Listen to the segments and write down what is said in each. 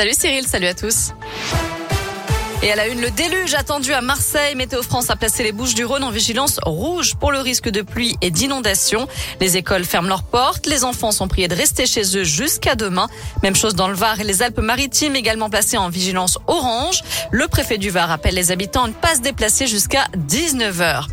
Salut Cyril, salut à tous. Et à la une, le déluge attendu à Marseille. Météo France a placé les Bouches du Rhône en vigilance rouge pour le risque de pluie et d'inondation. Les écoles ferment leurs portes. Les enfants sont priés de rester chez eux jusqu'à demain. Même chose dans le Var et les Alpes-Maritimes, également placés en vigilance orange. Le préfet du Var appelle les habitants à ne pas se déplacer jusqu'à 19h.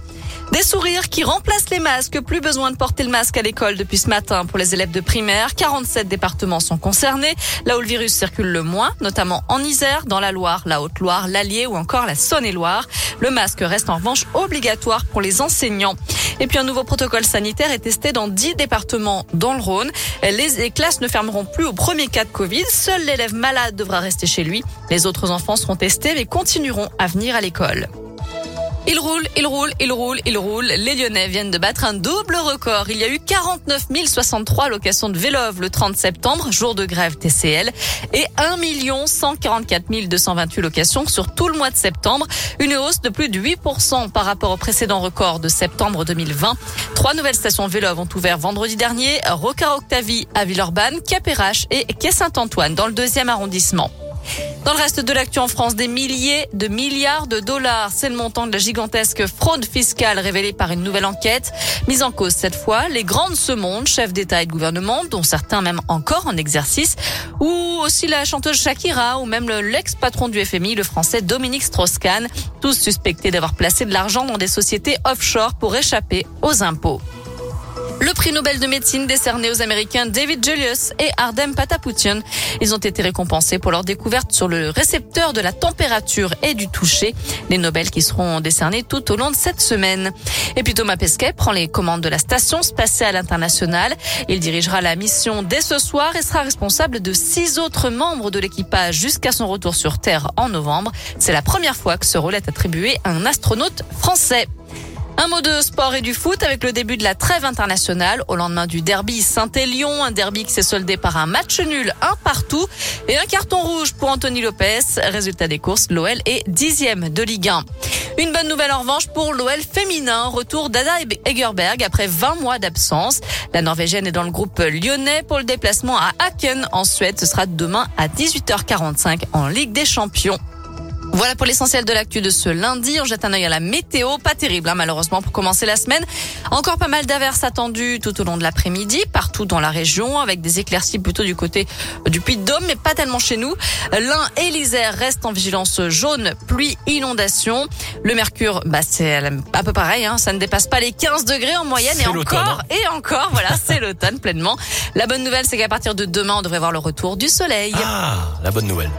Des sourires qui remplacent les masques. Plus besoin de porter le masque à l'école depuis ce matin pour les élèves de primaire. 47 départements sont concernés, là où le virus circule le moins, notamment en Isère, dans la Loire, la Haute-Loire, l'Allier ou encore la Saône-et-Loire. Le masque reste en revanche obligatoire pour les enseignants. Et puis un nouveau protocole sanitaire est testé dans 10 départements dans le Rhône. Les classes ne fermeront plus au premier cas de Covid. Seul l'élève malade devra rester chez lui. Les autres enfants seront testés mais continueront à venir à l'école. Il roule, il roule, il roule, il roule. Les Lyonnais viennent de battre un double record. Il y a eu 49 063 locations de Vélov le 30 septembre, jour de grève TCL, et 1 144 228 locations sur tout le mois de septembre. Une hausse de plus de 8% par rapport au précédent record de septembre 2020. Trois nouvelles stations Vélov ont ouvert vendredi dernier. Rocard Octavie à Villeurbanne, Capérache et Quai Saint-Antoine dans le deuxième arrondissement. Dans le reste de l'actu en France, des milliers de milliards de dollars. C'est le montant de la gigantesque fraude fiscale révélée par une nouvelle enquête. Mise en cause cette fois, les grandes monde, chefs d'État et de gouvernement, dont certains même encore en exercice, ou aussi la chanteuse Shakira, ou même l'ex-patron du FMI, le français Dominique Strauss-Kahn, tous suspectés d'avoir placé de l'argent dans des sociétés offshore pour échapper aux impôts. Le prix Nobel de médecine décerné aux Américains David Julius et Ardem Patapoutian. Ils ont été récompensés pour leur découverte sur le récepteur de la température et du toucher. Les Nobel qui seront décernés tout au long de cette semaine. Et puis Thomas Pesquet prend les commandes de la station spatiale internationale. Il dirigera la mission dès ce soir et sera responsable de six autres membres de l'équipage jusqu'à son retour sur Terre en novembre. C'est la première fois que ce rôle est attribué à un astronaute français. Un mot de sport et du foot avec le début de la trêve internationale au lendemain du derby Saint-Élion, un derby qui s'est soldé par un match nul, un partout et un carton rouge pour Anthony Lopez. Résultat des courses, l'OL est dixième de Ligue 1. Une bonne nouvelle en revanche pour l'OL féminin. Retour d'Ada Egerberg après 20 mois d'absence. La Norvégienne est dans le groupe lyonnais pour le déplacement à Aken en Suède. Ce sera demain à 18h45 en Ligue des Champions. Voilà pour l'essentiel de l'actu de ce lundi. On jette un œil à la météo. Pas terrible, hein, malheureusement, pour commencer la semaine. Encore pas mal d'averses attendues tout au long de l'après-midi, partout dans la région, avec des éclaircies plutôt du côté du Puy-de-Dôme, mais pas tellement chez nous. L'Ain et l'Isère restent en vigilance jaune, pluie, inondation. Le mercure, bah, c'est un peu pareil, hein, ça ne dépasse pas les 15 degrés en moyenne. Et encore, hein. et encore, voilà, c'est l'automne pleinement. La bonne nouvelle, c'est qu'à partir de demain, on devrait voir le retour du soleil. Ah, la bonne nouvelle.